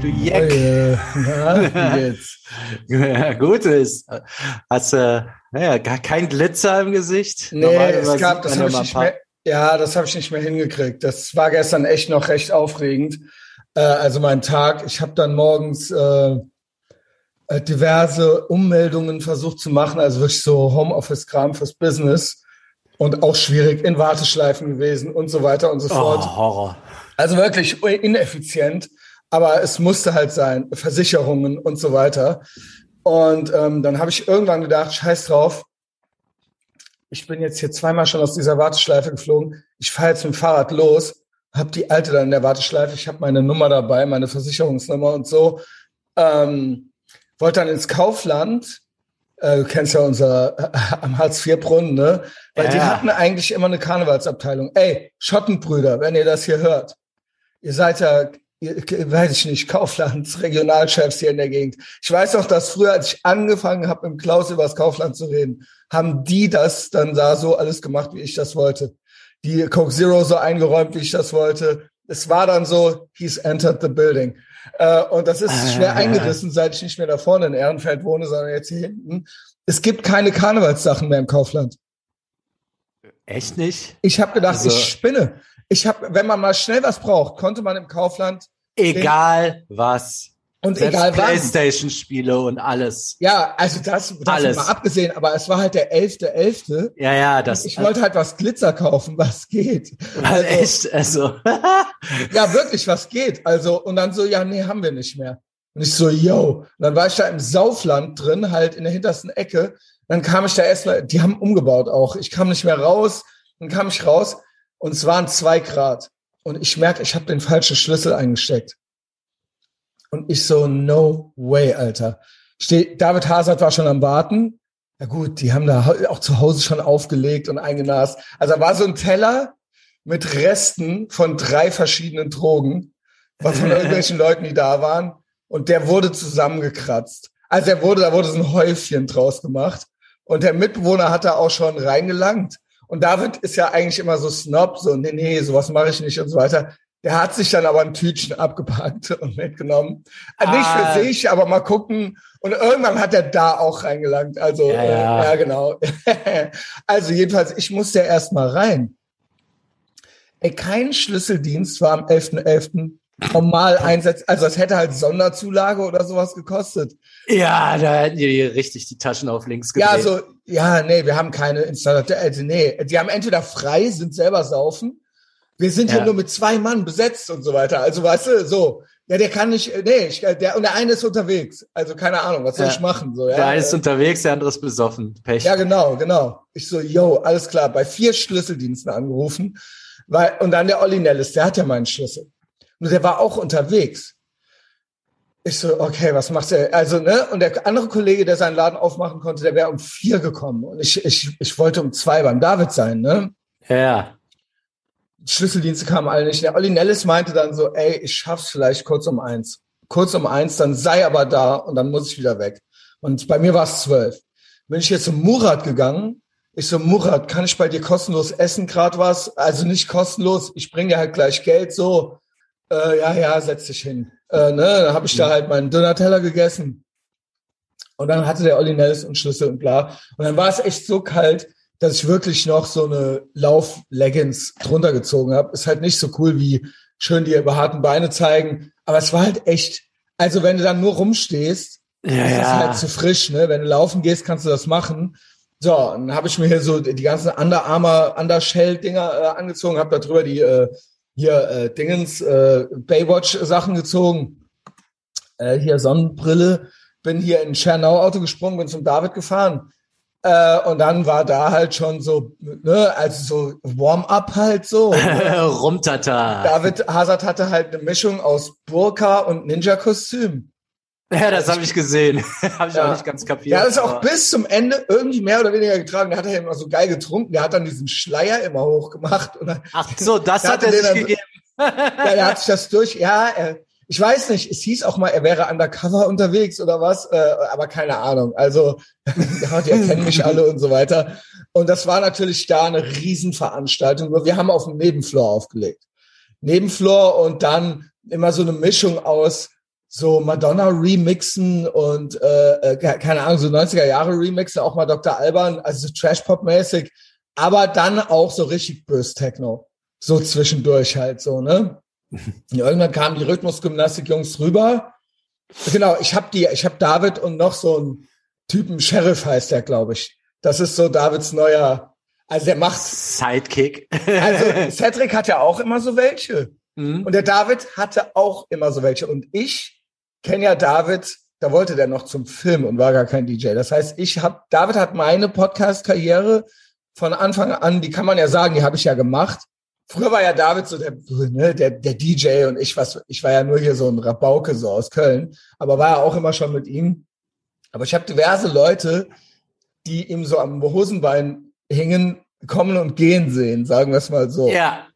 du Jeck. Ja, gut ist. Hast du äh, ja, gar kein Glitzer im Gesicht? Nee, es gab, das habe ich nicht mehr, ja, das habe ich nicht mehr hingekriegt. Das war gestern echt noch recht aufregend. Äh, also mein Tag, ich habe dann morgens äh, äh, diverse Ummeldungen versucht zu machen, also wirklich so Homeoffice-Kram fürs Business und auch schwierig in Warteschleifen gewesen und so weiter und so fort. Oh, Horror. Also wirklich ineffizient, aber es musste halt sein, Versicherungen und so weiter. Und ähm, dann habe ich irgendwann gedacht, scheiß drauf, ich bin jetzt hier zweimal schon aus dieser Warteschleife geflogen, ich fahre jetzt mit dem Fahrrad los, habe die alte dann in der Warteschleife, ich habe meine Nummer dabei, meine Versicherungsnummer und so. Ähm, wollte dann ins Kaufland, äh, du kennst ja unser äh, am Hartz-IV-Brunnen, ne? Weil Ja. die hatten eigentlich immer eine Karnevalsabteilung. Ey, Schottenbrüder, wenn ihr das hier hört, ihr seid ja, weiß ich nicht, Kauflands, Regionalchefs hier in der Gegend. Ich weiß auch, dass früher, als ich angefangen habe, mit Klaus über das Kaufland zu reden, haben die das dann da so alles gemacht, wie ich das wollte. Die Coke Zero so eingeräumt, wie ich das wollte. Es war dann so, he's entered the building. Äh, und das ist schwer Ah. eingerissen, seit ich nicht mehr da vorne in Ehrenfeld wohne, sondern jetzt hier hinten. Es gibt keine Karnevalssachen mehr im Kaufland. Echt nicht? Ich habe gedacht, Also- ich spinne. Ich habe, wenn man mal schnell was braucht, konnte man im Kaufland Egal was. und Selbst egal wann. Playstation-Spiele und alles. Ja, also das, das Alles. mal abgesehen, aber es war halt der 11.11. Ja, ja, das Ich wollte halt was Glitzer kaufen, was geht. also, echt, also. Ja, wirklich, was geht. Also, und dann so, ja, nee, haben wir nicht mehr. Und ich so, yo. Und dann war ich da im Saufland drin, halt in der hintersten Ecke. Dann kam ich da erstmal, die haben umgebaut auch. Ich kam nicht mehr raus. Dann kam ich raus und es waren zwei Grad. Und ich merke, ich habe den falschen Schlüssel eingesteckt. Und ich so, no way, Alter. Steh, David Hazard war schon am Warten. Ja gut, die haben da auch zu Hause schon aufgelegt und eingenast. Also da war so ein Teller mit Resten von drei verschiedenen Drogen, was von irgendwelchen Leuten, die da waren. Und der wurde zusammengekratzt. Also er wurde, da wurde so ein Häufchen draus gemacht. Und der Mitbewohner hat da auch schon reingelangt. Und David ist ja eigentlich immer so Snob, so, nee, nee, sowas mache ich nicht und so weiter. Der hat sich dann aber ein Tütchen abgepackt und mitgenommen. Äh, Nicht Ah. für sich, aber mal gucken. Und irgendwann hat er da auch reingelangt. Also, Ja, äh, ja. ja genau. also jedenfalls, ich musste ja erst mal rein. Ey, kein Schlüsseldienst war am 11.11. normal einsetzt. Also es hätte halt Sonderzulage oder sowas gekostet. Ja, da hätten die richtig die Taschen auf links gedreht. Ja, also, ja, nee, wir haben keine Installateur. Also, nee, die haben entweder frei, sind selber saufen. Wir sind hier Ja. nur mit zwei Mann besetzt und so weiter. Also, weißt du, so. Ja, der kann nicht, nee, ich, der, und der eine ist unterwegs. Also, keine Ahnung, was soll Ja. ich machen? So, ja, Der eine ist äh, unterwegs, der andere ist besoffen. Pech. ja, genau, genau. Ich so, yo, alles klar, bei vier Schlüsseldiensten angerufen. Weil, und dann der Olli Nellis, der hat ja meinen Schlüssel. Und der war auch unterwegs. Ich so, okay, was macht er? Also, ne? Und der andere Kollege, der seinen Laden aufmachen konnte, der wäre um vier gekommen. Und ich, ich, ich wollte um zwei beim David sein, ne? ja. Schlüsseldienste kamen alle nicht. Der Olli Nellis meinte dann so, ey, ich schaff's vielleicht kurz um eins. Kurz um eins, dann sei aber da und dann muss ich wieder weg. Und bei mir war es zwölf. Bin ich jetzt zum Murat gegangen. Ich so, Murat, kann ich bei dir kostenlos essen, grad was? Also nicht kostenlos, ich bring dir halt gleich Geld, so. Äh, ja, ja, setz dich hin. Äh, ne, dann habe ich da halt meinen Döner-Teller gegessen. Und dann hatte der Olli und Schlüssel und bla. Und dann war es echt so kalt, dass ich wirklich noch so eine Lauf-Leggings drunter gezogen habe. Ist halt nicht so cool wie schön die behaarten Beine zeigen. Aber es war halt echt, also wenn du dann nur rumstehst, Ja, ist das ja. halt zu frisch, ne? Wenn du laufen gehst, kannst du das machen. So, dann habe ich mir hier so die ganzen Under Armour, Undershell-Dinger äh, angezogen, habe da drüber die äh, hier äh, Dingens, äh, Baywatch-Sachen gezogen. Äh, hier Sonnenbrille, bin hier in Schernau Auto gesprungen, bin zum David gefahren. Äh, und dann war da halt schon so, ne, also so Warm-up halt so. ne? Rumtata. David Hazard hatte halt eine Mischung aus Burka und Ninja-Kostüm. Ja, das habe ich gesehen. habe ich Ja. auch nicht ganz kapiert. Der hat es auch bis zum Ende irgendwie mehr oder weniger getragen. Der hat ja immer so geil getrunken. Der hat dann diesen Schleier immer hochgemacht. Und dann, Ach so, das hat er sich dann- gegeben. ja, der hat sich das durch. Ja, er, ich weiß nicht. Es hieß auch mal, er wäre undercover unterwegs oder was. Äh, aber keine Ahnung. Also, ja, die erkennen mich alle und so weiter. Und das war natürlich da eine Riesenveranstaltung. Wir haben auf dem Nebenfloor aufgelegt. Nebenfloor und dann immer so eine Mischung aus so Madonna remixen und äh, äh keine Ahnung, so 90er Jahre Remixen, auch mal Dr. Alban, also Trash-Pop-mäßig, aber dann auch so richtig bös Techno. So zwischendurch halt so, ne? irgendwann kamen die Rhythmusgymnastik-Jungs rüber. Genau, ich habe die, ich habe David und noch so einen Typen, Sheriff heißt der, glaube ich. Das ist so Davids neuer, also der macht. Sidekick. also Cedric hat ja auch immer so welche. Mhm. Und der David hatte auch immer so welche. Und ich kenne ja David, da wollte der noch zum Film und war gar kein DJ. Das heißt, ich habe, David hat meine Podcast-Karriere von Anfang an, die kann man ja sagen, die habe ich ja gemacht. Früher war ja David so der, ne, der, der DJ und ich was, ich war ja nur hier so ein Rabauke so aus Köln, aber war ja auch immer schon mit ihm. Aber ich habe diverse Leute, die ihm so am Hosenbein hingen, kommen und gehen sehen, sagen wir es mal so. Ja.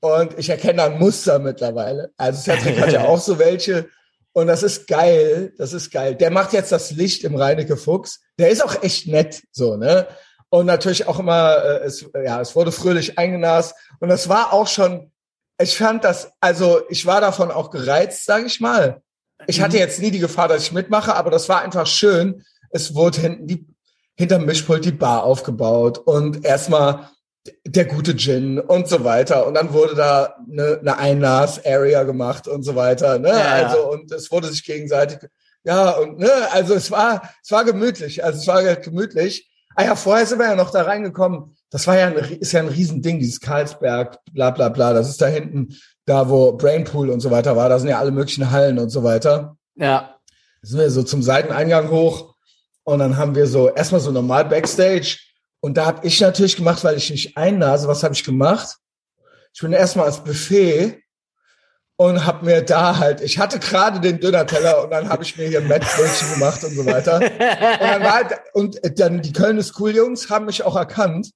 Und ich erkenne ein Muster mittlerweile. Also Cedric hat ja auch so welche. Und das ist geil, das ist geil. Der macht jetzt das Licht im Reinecke Fuchs. Der ist auch echt nett, so, ne? Und natürlich auch immer, äh, es, ja, es wurde fröhlich eingenast. Und das war auch schon, ich fand das, also ich war davon auch gereizt, sage ich mal. Ich hatte mhm. jetzt nie die Gefahr, dass ich mitmache, aber das war einfach schön. Es wurde hinten die, hinterm Mischpult die Bar aufgebaut und erstmal der gute Gin und so weiter. Und dann wurde da eine, eine Einlass-Area gemacht und so weiter. Ne? Ja, also, und es wurde sich gegenseitig, ja, und ne, also es war, es war gemütlich. Also es war gemütlich. Ah ja, vorher sind wir ja noch da reingekommen. Das war ja ein, ist ja ein Riesending, dieses Karlsberg, bla bla bla. Das ist da hinten, da wo Brainpool und so weiter war. Da sind ja alle möglichen Hallen und so weiter. Ja. Da sind wir so zum Seiteneingang hoch und dann haben wir so erstmal so normal Backstage und da habe ich natürlich gemacht, weil ich nicht einnase, was habe ich gemacht? Ich bin erstmal ans Buffet und habe mir da halt, ich hatte gerade den Döner-Teller und dann habe ich mir hier Mettbrötchen gemacht und so weiter. Und dann, war halt, und dann die Köln School Jungs haben mich auch erkannt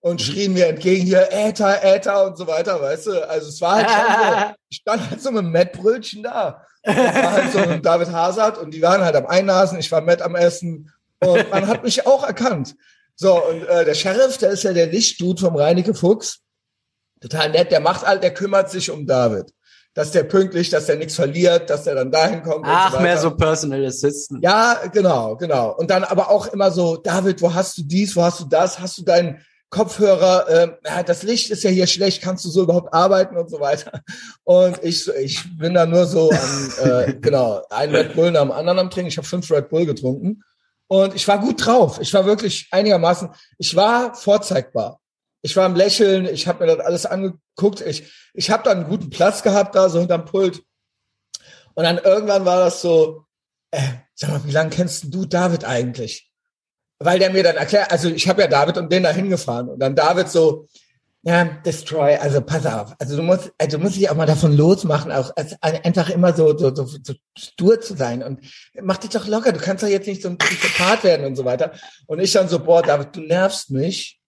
und schrien mir entgegen hier Äther, Äther und so weiter, weißt du? Also es war halt schon so, ich stand halt so mit Mettbrötchen da. Das war halt so ein David Hazard und die waren halt am Einnasen, ich war Matt am Essen und man hat mich auch erkannt. So, und äh, der Sheriff, der ist ja der Lichtdude vom Reinecke Fuchs. Total nett, der macht all, der kümmert sich um David. Dass der pünktlich, dass der nichts verliert, dass der dann dahin kommt. Ach, so mehr so Personal Assistant. Ja, genau, genau. Und dann aber auch immer so, David, wo hast du dies, wo hast du das? Hast du deinen Kopfhörer? Äh, ja, das Licht ist ja hier schlecht, kannst du so überhaupt arbeiten und so weiter. Und ich, ich bin da nur so an, äh, genau, ein Red Bull nach dem anderen am Trinken. Ich habe fünf Red Bull getrunken. Und ich war gut drauf. Ich war wirklich einigermaßen, ich war vorzeigbar. Ich war am Lächeln, ich habe mir das alles angeguckt. Ich, ich habe da einen guten Platz gehabt, da so hinterm Pult. Und dann irgendwann war das so, äh, sag mal, wie lange kennst du David eigentlich? Weil der mir dann erklärt, also ich habe ja David und den da hingefahren. Und dann David so, ja, Destroy, also pass auf. Also du musst, also du musst dich auch mal davon losmachen, auch als, einfach immer so, so, so, so stur zu sein und mach dich doch locker, du kannst doch jetzt nicht so ein Psychopath werden und so weiter. Und ich dann so, boah, David, du nervst mich.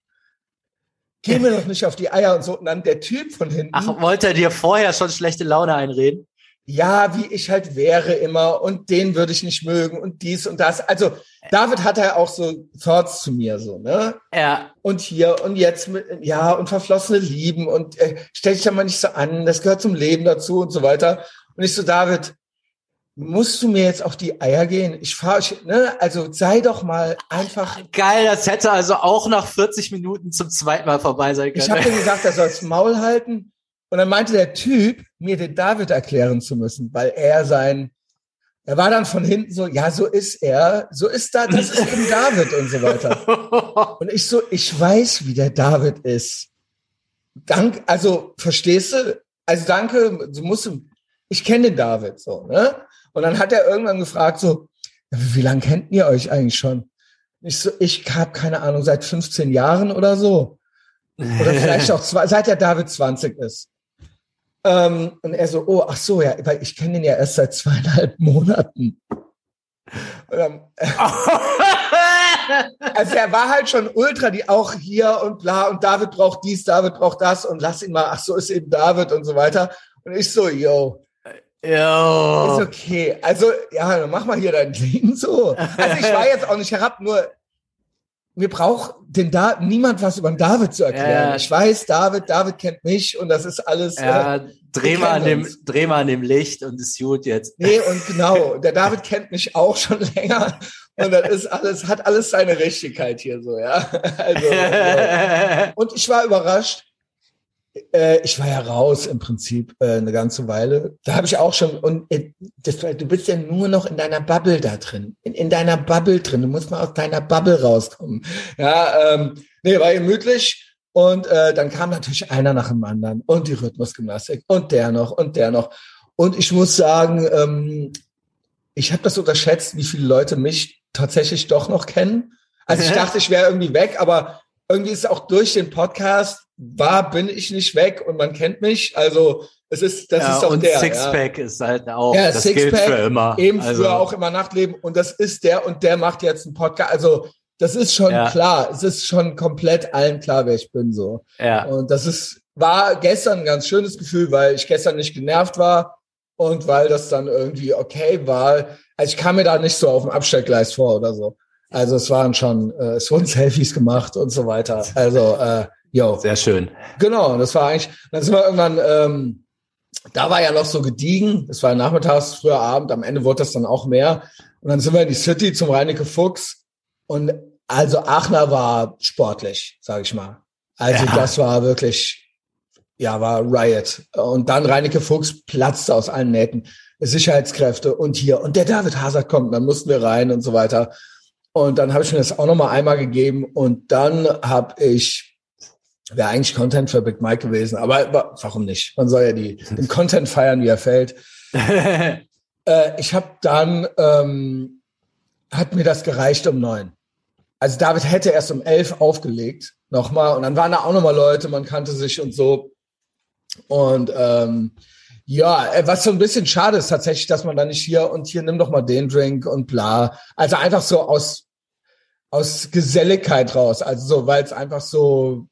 Geh mir doch nicht auf die Eier und so. Und dann der Typ von hinten. Ach, wollte er dir vorher schon schlechte Laune einreden? Ja, wie ich halt wäre immer und den würde ich nicht mögen und dies und das. Also David hat ja auch so Thoughts zu mir so, ne? Ja. Und hier und jetzt mit, ja, und verflossene Lieben und äh, stell dich da mal nicht so an, das gehört zum Leben dazu und so weiter. Und ich so, David, musst du mir jetzt auf die Eier gehen? Ich fahre, ne? Also sei doch mal einfach. Geil, das hätte also auch nach 40 Minuten zum zweiten Mal vorbei sein können. Ich habe dir gesagt, er soll das Maul halten und dann meinte der Typ, mir den David erklären zu müssen, weil er sein, er war dann von hinten so, ja, so ist er, so ist da, das ist eben David und so weiter. Und ich so, ich weiß, wie der David ist. Dank, also, verstehst du? Also danke, du musst, ich kenne den David so, ne? Und dann hat er irgendwann gefragt so, wie lange kennt ihr euch eigentlich schon? Ich so, ich habe keine Ahnung, seit 15 Jahren oder so. Oder vielleicht auch zwei, seit der David 20 ist. Ähm, und er so, oh, ach so, ja, weil ich kenne ihn ja erst seit zweieinhalb Monaten. Dann, also er war halt schon ultra, die auch hier und bla und David braucht dies, David braucht das und lass ihn mal, ach so ist eben David und so weiter. Und ich so, yo. Yo. Ist okay. Also, ja, dann mach mal hier dein Ding so. Also ich war jetzt auch nicht herab, nur mir braucht den da niemand was über den David zu erklären. Ja. Ich weiß, David, David kennt mich und das ist alles. Äh, dreh mal, an dem, uns. dreh mal an dem Licht und ist gut jetzt. Nee, und genau, der David kennt mich auch schon länger und das ist alles, hat alles seine Richtigkeit hier so, ja. Also, ja. Und ich war überrascht. Äh, ich war ja raus im Prinzip äh, eine ganze Weile. Da habe ich auch schon, und äh, das, du bist ja nur noch in deiner Bubble da drin. In, in deiner Bubble drin. Du musst mal aus deiner Bubble rauskommen. Ja, ähm, nee, war gemütlich. Und äh, dann kam natürlich einer nach dem anderen und die Rhythmusgymnastik und der noch und der noch. Und ich muss sagen, ähm, ich habe das unterschätzt, wie viele Leute mich tatsächlich doch noch kennen. Also ich dachte, ich wäre irgendwie weg, aber irgendwie ist auch durch den Podcast war, bin ich nicht weg und man kennt mich. Also es ist, das ja, ist auch der. ja. Sixpack ist halt auch, Ja, das gilt Sixpack, für immer. Eben also, früher auch immer Nachtleben und das ist der und der macht jetzt einen Podcast. Also das ist schon Ja. klar. Es ist schon komplett allen klar, wer ich bin so. Ja, Und das ist, war gestern ein ganz schönes Gefühl, weil ich gestern nicht genervt war und weil das dann irgendwie okay war. Also ich kam mir da nicht so auf dem Abstellgleis vor oder so. Also es waren schon, äh, es wurden Selfies gemacht und so weiter. Also, äh, yo. sehr schön. Genau, und das war eigentlich, dann sind wir irgendwann, ähm, da war ja noch so gediegen, es war nachmittags, früher Abend, am Ende wurde das dann auch mehr. Und dann sind wir in die City zum Reinecke Fuchs. Und also Aachener war sportlich, sage ich mal. Also Ja. das war wirklich, ja, war Riot. Und dann Reinecke Fuchs platzte aus allen Nähten. Sicherheitskräfte und hier. Und der David Hazard kommt, dann mussten wir rein und so weiter. Und dann habe ich mir das auch nochmal einmal gegeben. Und dann habe ich wäre eigentlich Content für Big Mike gewesen, aber wa- warum nicht? Man soll ja die, den Content feiern, wie er fällt. Äh, ich habe dann, ähm, hat mir das gereicht um neun. Also David hätte erst um elf aufgelegt, nochmal. Und dann waren da auch nochmal Leute, man kannte sich und so. Und ähm, ja, äh, was so ein bisschen schade ist tatsächlich, dass man da nicht hier und hier nimm doch mal den Drink und bla. Also einfach so aus aus Geselligkeit raus. Also so, weil es einfach so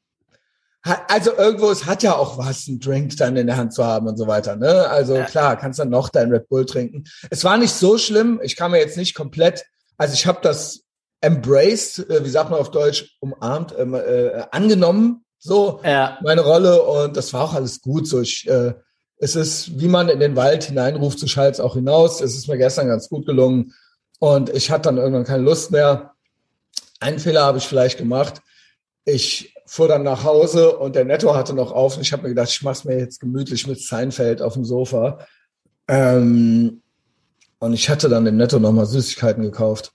also irgendwo, es hat ja auch was, einen Drink dann in der Hand zu haben und so weiter. Ne? Also Ja. klar, kannst dann noch dein Red Bull trinken. Es war nicht so schlimm. Ich kam mir jetzt nicht komplett, also ich habe das embraced, äh, wie sagt man auf Deutsch, umarmt, ähm, äh, angenommen, so ja, meine Rolle und das war auch alles gut. So ich, äh, es ist, wie man in den Wald hineinruft, so schallt auch hinaus. Es ist mir gestern ganz gut gelungen und ich hatte dann irgendwann keine Lust mehr. Einen Fehler habe ich vielleicht gemacht. Ich fuhr dann nach Hause und der Netto hatte noch auf und ich habe mir gedacht, ich mache es mir jetzt gemütlich mit Seinfeld auf dem Sofa. Ähm, und ich hatte dann im Netto nochmal Süßigkeiten gekauft.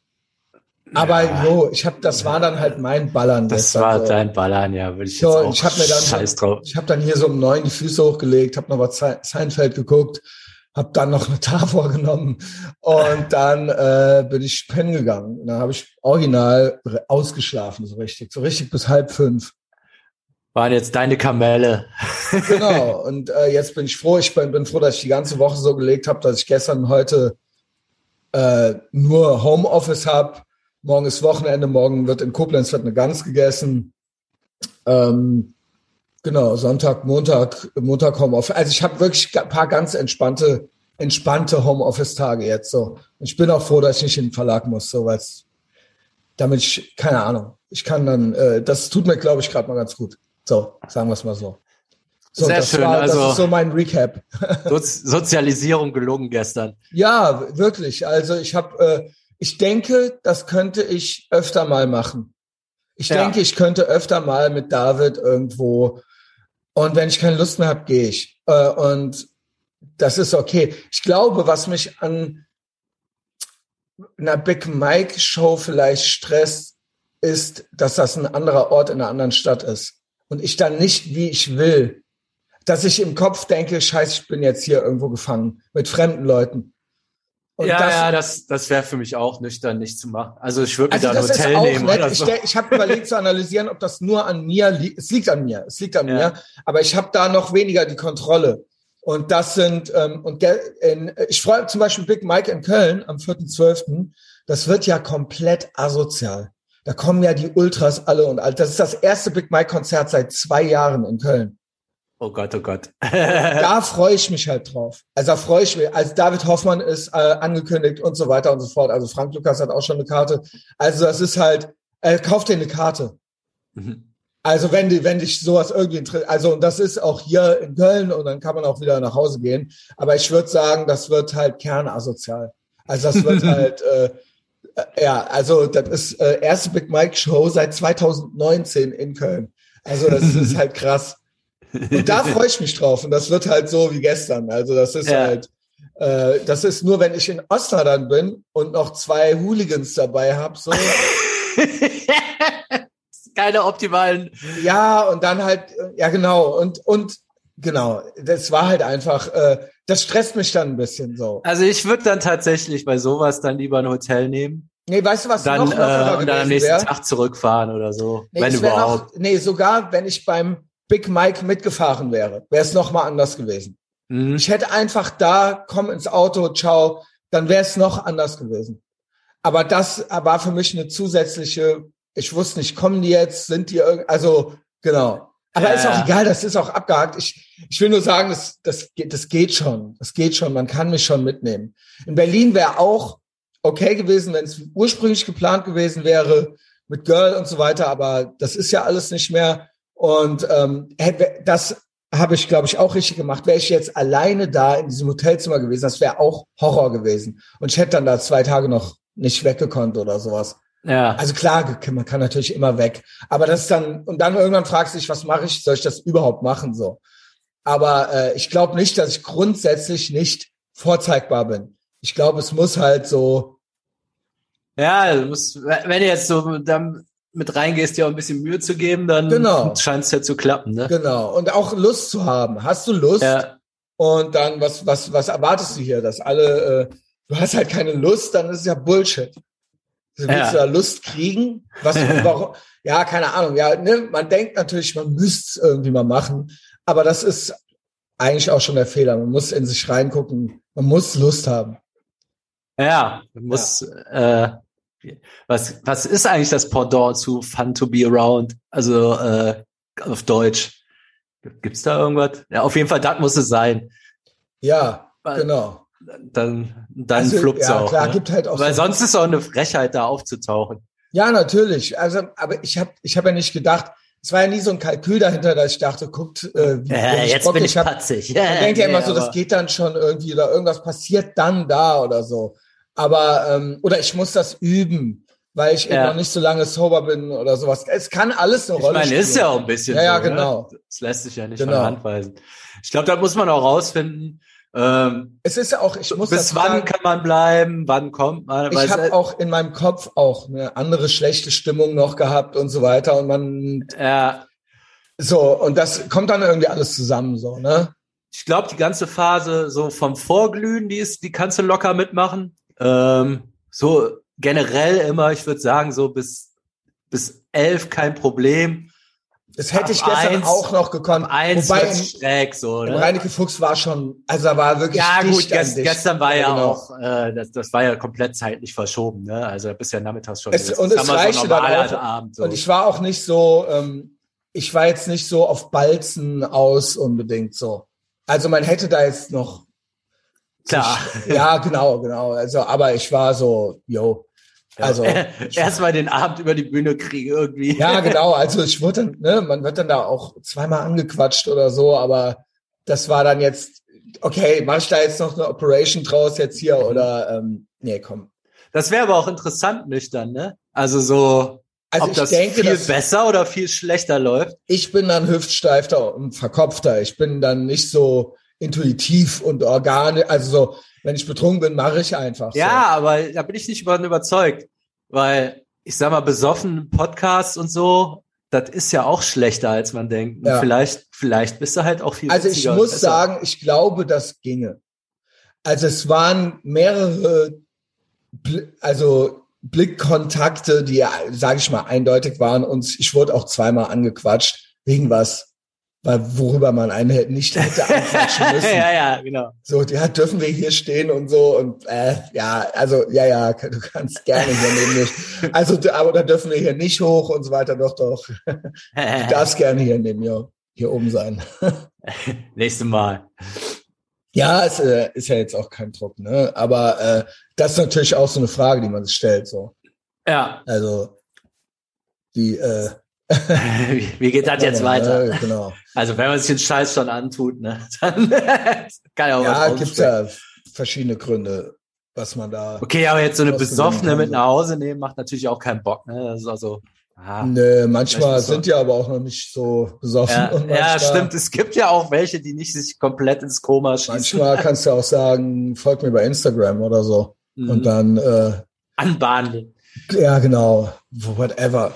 Aber Ja. jo, ich habe, das war dann halt mein Ballern. das war so. dein Ballern, ja, würde ich jetzt So, auch ich hab mir dann-. Ich habe dann hier so um neun die Füße hochgelegt, habe noch was Ze- Seinfeld geguckt, habe dann noch eine Tafel genommen und dann äh, bin ich pennen gegangen. Und dann habe ich original ausgeschlafen, so richtig, so richtig bis halb fünf. Waren jetzt deine Kamelle. Genau. Und äh, jetzt bin ich froh. Ich bin, bin froh, dass ich die ganze Woche so gelegt habe, dass ich gestern und heute äh, nur Homeoffice habe. Morgen ist Wochenende, morgen wird in Koblenz wird eine Gans gegessen. Ähm, genau, Sonntag, Montag, Montag Homeoffice. Also ich habe wirklich ein paar ganz entspannte, entspannte Homeoffice-Tage jetzt so. Ich bin auch froh, dass ich nicht in den Verlag muss, so weil damit ich, keine Ahnung, ich kann dann, äh, das tut mir, glaube ich, gerade mal ganz gut. So, sagen wir es mal so. So, Sehr das schön, War, das also- ist so mein Recap. Sozi Sozialisierung gelungen gestern. Ja, wirklich. Also ich habe, äh, ich denke, das könnte ich öfter mal machen. Ich Ja. denke, ich könnte öfter mal mit David irgendwo und wenn ich keine Lust mehr habe, gehe ich. Äh, und das ist okay. Ich glaube, was mich an einer Big Mike Show vielleicht stresst, ist, dass das ein anderer Ort in einer anderen Stadt ist und ich dann nicht, wie ich will, dass ich im Kopf denke, scheiße, ich bin jetzt hier irgendwo gefangen mit fremden Leuten. Und ja, das, ja, das, das wäre für mich auch nüchtern nicht zu machen. Also ich würde mir also da ein Hotel nehmen nett. oder Ich, so. denk- ich habe überlegt zu analysieren, ob das nur an mir liegt. Es liegt an mir. Es liegt an Ja. mir. Aber ich habe da noch weniger die Kontrolle. Und das sind, ähm, und in, ich freue zum Beispiel Big Mike in Köln am 4.12. Das wird ja komplett asozial. Da kommen ja die Ultras alle und all. Das ist das erste Big Mike Konzert seit zwei Jahren in Köln. Oh Gott, oh Gott. da freue ich mich halt drauf. Also da freue ich mich. Also David Hoffmann ist äh, angekündigt und so weiter und so fort. Also Frank Lukas hat auch schon eine Karte. Also das ist halt, äh, kauf dir eine Karte. Mhm. Also wenn die, wenn dich sowas irgendwie interessiert, also und das ist auch hier in Köln und dann kann man auch wieder nach Hause gehen. Aber ich würde sagen, das wird halt kernasozial. Also das wird halt, äh, äh, ja, also das ist äh, erste Big Mike Show seit 2019 in Köln. Also das ist halt krass. Und da freue ich mich drauf. Und das wird halt so wie gestern. Also das ist ja. halt, äh, das ist nur, wenn ich in Osnabrück dann bin und noch zwei Hooligans dabei habe, so. keine optimalen. Ja, und dann halt, ja genau, und, und genau, das war halt einfach, äh, das stresst mich dann ein bisschen so. Also ich würde dann tatsächlich bei sowas dann lieber ein Hotel nehmen. Nee, weißt du was dann, noch äh, und dann am nächsten wär? Tag zurückfahren oder so, nee, wenn überhaupt. Noch, nee, sogar wenn ich beim Big Mike mitgefahren wäre, wäre es noch mal anders gewesen. Mhm. Ich hätte einfach da, komm ins Auto, ciao, dann wäre es noch anders gewesen. Aber das war für mich eine zusätzliche ich wusste nicht, kommen die jetzt, sind die irgendwie, also genau. Aber ja, ist auch egal, das ist auch abgehakt. Ich, ich will nur sagen, das, das, geht, das geht schon. Das geht schon, man kann mich schon mitnehmen. In Berlin wäre auch okay gewesen, wenn es ursprünglich geplant gewesen wäre, mit Girl und so weiter, aber das ist ja alles nicht mehr. Und ähm, das habe ich, glaube ich, auch richtig gemacht. Wäre ich jetzt alleine da in diesem Hotelzimmer gewesen, das wäre auch Horror gewesen. Und ich hätte dann da zwei Tage noch nicht weggekonnt oder sowas. Ja. Also klar, man kann natürlich immer weg. Aber das ist dann, und dann irgendwann fragst du dich, was mache ich? Soll ich das überhaupt machen? So. Aber äh, ich glaube nicht, dass ich grundsätzlich nicht vorzeigbar bin. Ich glaube, es muss halt so. Ja, muss, wenn du jetzt so dann mit reingehst, dir auch ein bisschen Mühe zu geben, dann genau. scheint es ja zu klappen. Ne? Genau. Und auch Lust zu haben. Hast du Lust? Ja. Und dann, was, was, was erwartest du hier? Dass alle, äh, du hast halt keine Lust, dann ist es ja Bullshit. Willst ja. du da Lust kriegen? Was, warum? Ja, keine Ahnung. Ja, ne, man denkt natürlich, man müsste es irgendwie mal machen, aber das ist eigentlich auch schon der Fehler. Man muss in sich reingucken. Man muss Lust haben. Ja, man muss. Ja. Äh, was was ist eigentlich das Pendant zu Fun to be around? Also äh, auf Deutsch. Gibt's da irgendwas? Ja, auf jeden Fall, das muss es sein. Ja, genau dann, dann also, fluppt ja, auch. Klar, ne? gibt halt auch Weil so sonst ist auch eine Frechheit, da aufzutauchen. Ja, natürlich. Also, aber ich habe ich hab ja nicht gedacht, es war ja nie so ein Kalkül dahinter, dass ich dachte, guckt, äh, wie ja, jetzt Bock bin ich, ich patzig. Ja, man denkt ja immer so, das geht dann schon irgendwie oder irgendwas passiert dann da oder so. Aber ähm, oder ich muss das üben, weil ich ja. eben noch nicht so lange sober bin oder sowas. Es kann alles eine Rolle spielen. Ich meine, ist ja auch ein bisschen ja, ja, so, ne? genau. Ne? Das lässt sich ja nicht genau. von der Hand weisen. Ich glaube, da muss man auch rausfinden, ähm, es ist ja auch, ich muss bis wann sagen, kann man bleiben, wann kommt man? Ich habe auch in meinem Kopf auch eine andere schlechte Stimmung noch gehabt und so weiter und man ja. so und das kommt dann irgendwie alles zusammen so, ne? Ich glaube, die ganze Phase so vom Vorglühen, die ist, die kannst du locker mitmachen. Ähm, so generell immer, ich würde sagen, so bis bis elf kein Problem. Das hätte ich gestern eins, auch noch gekonnt. Eins Wobei im, schräg so, ne? Reineke Fuchs war schon, also da war wirklich Ja gut, gest, gestern war ja, ja genau. auch, äh, das, das war ja komplett zeitlich verschoben, ne? Also da bist ja nachmittags schon. Es, und es reichte so dann auch. Abend, so. Und ich war auch nicht so, ähm, ich war jetzt nicht so auf Balzen aus unbedingt so. Also man hätte da jetzt noch Klar. Sich, ja, genau, genau. Also, aber ich war so, yo, also erstmal den Abend über die Bühne kriegen irgendwie. Ja, genau. Also ich wurde dann, ne, man wird dann da auch zweimal angequatscht oder so, aber das war dann jetzt, okay, mach ich da jetzt noch eine Operation draus jetzt hier mhm. oder ähm, nee, komm. Das wäre aber auch interessant nüchtern, ne? Also so, also ob das denke, viel besser oder viel schlechter läuft. Ich bin dann hüftsteifter und verkopfter. Ich bin dann nicht so intuitiv und organisch, also so, wenn ich betrunken bin, mache ich einfach. Ja, so. aber da bin ich nicht überzeugt, weil ich sag mal, besoffen Podcasts und so, das ist ja auch schlechter, als man denkt. Ja. Vielleicht, vielleicht bist du halt auch viel. Also ich muss sagen, ich glaube, das ginge. Also es waren mehrere, also Blickkontakte, die, sage ich mal, eindeutig waren und ich wurde auch zweimal angequatscht wegen was weil worüber man einen nicht hätte anquatschen müssen. ja, ja, genau. So, ja, dürfen wir hier stehen und so und äh, ja, also ja, ja, du kannst gerne hier neben mich. Also, aber da dürfen wir hier nicht hoch und so weiter. Doch, doch. Du darfst gerne hier neben mir hier oben sein. Nächstes Mal. Ja, es äh, ist ja jetzt auch kein Druck, ne? Aber äh, das ist natürlich auch so eine Frage, die man sich stellt. So. Ja. Also Die, äh, wie, geht das jetzt weiter? Ja, genau. Also wenn man sich den Scheiß schon antut, ne, dann kann ja auch Ja, was gibt's rausspringen. ja verschiedene Gründe, was man da. Okay, aber jetzt so eine Besoffene mit nach Hause nehmen, macht natürlich auch keinen Bock. Ne? Das ist also, ah. Nö, manchmal sind die aber auch noch nicht so besoffen. Ja, ja, stimmt. Es gibt ja auch welche, die nicht sich komplett ins Koma schießen. Manchmal kannst du auch sagen, folg mir bei Instagram oder so. Mhm. Und dann, äh, Anbahnen. ja, genau, whatever,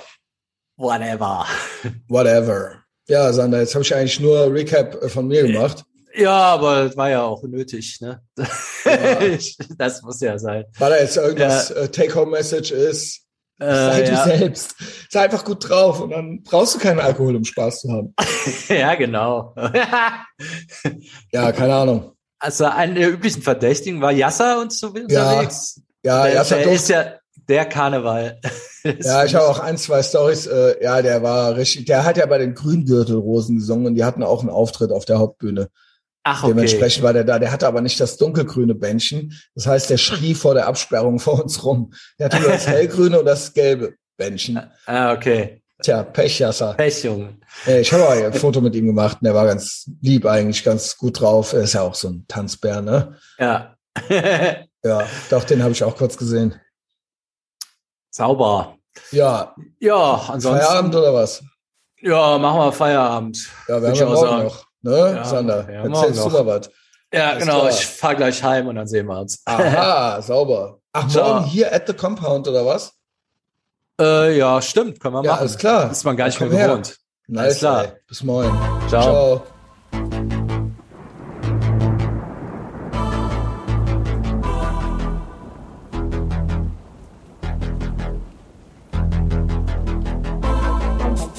Whatever. whatever. Ja, Sander, jetzt habe ich eigentlich nur Recap äh, von mir gemacht. Ja, aber das war ja auch nötig, ne? Ja. das muss ja sein. Weil da jetzt irgendwas äh, Take-Home-Message ist, sei Äh, du ja. selbst. Sei einfach gut drauf und dann brauchst du keinen Alkohol, um Spaß zu haben. ja, genau. Ja, keine Ahnung. also einer der üblichen Verdächtigen war Yasser und so unterwegs. Ja, der, erst der ist ja der Karneval. Ja, ich habe auch ein, zwei Stories. Äh, ja, der war richtig. Der hat ja bei den Grüngürtelrosen gesungen und die hatten auch einen Auftritt auf der Hauptbühne. Ach, okay. Dementsprechend war der da. Der hatte aber nicht das dunkelgrüne Bändchen. Das heißt, der schrie vor der Absperrung vor uns rum. Der hatte nur das hellgrüne und das gelbe Bändchen. Ah, okay. Tja, Pechjasser. Pech, Junge. Ich habe auch ein Foto mit ihm gemacht und der war ganz lieb eigentlich, ganz gut drauf. Er ist ja auch so ein Tanzbär, ne? Ja. Ja, doch, den habe ich auch kurz gesehen. Sauber. Ja, Ja, ansonsten. Feierabend oder was? Ja, machen wir Feierabend. Ja, wir haben ja auch morgen sagen. noch. Ne, Ja, Sander? ja, Erzählst du mal was? Ja, Alles genau. klar. Ich fahr gleich heim und dann sehen wir uns. Aha, sauber. Ach, Ciao. morgen hier at the Compound oder was? Äh, ja, stimmt. Können wir Ja, machen. alles klar. Ist man gar nicht mehr gewohnt. Nice, Alles klar. Ey. Bis morgen. Ciao. Ciao.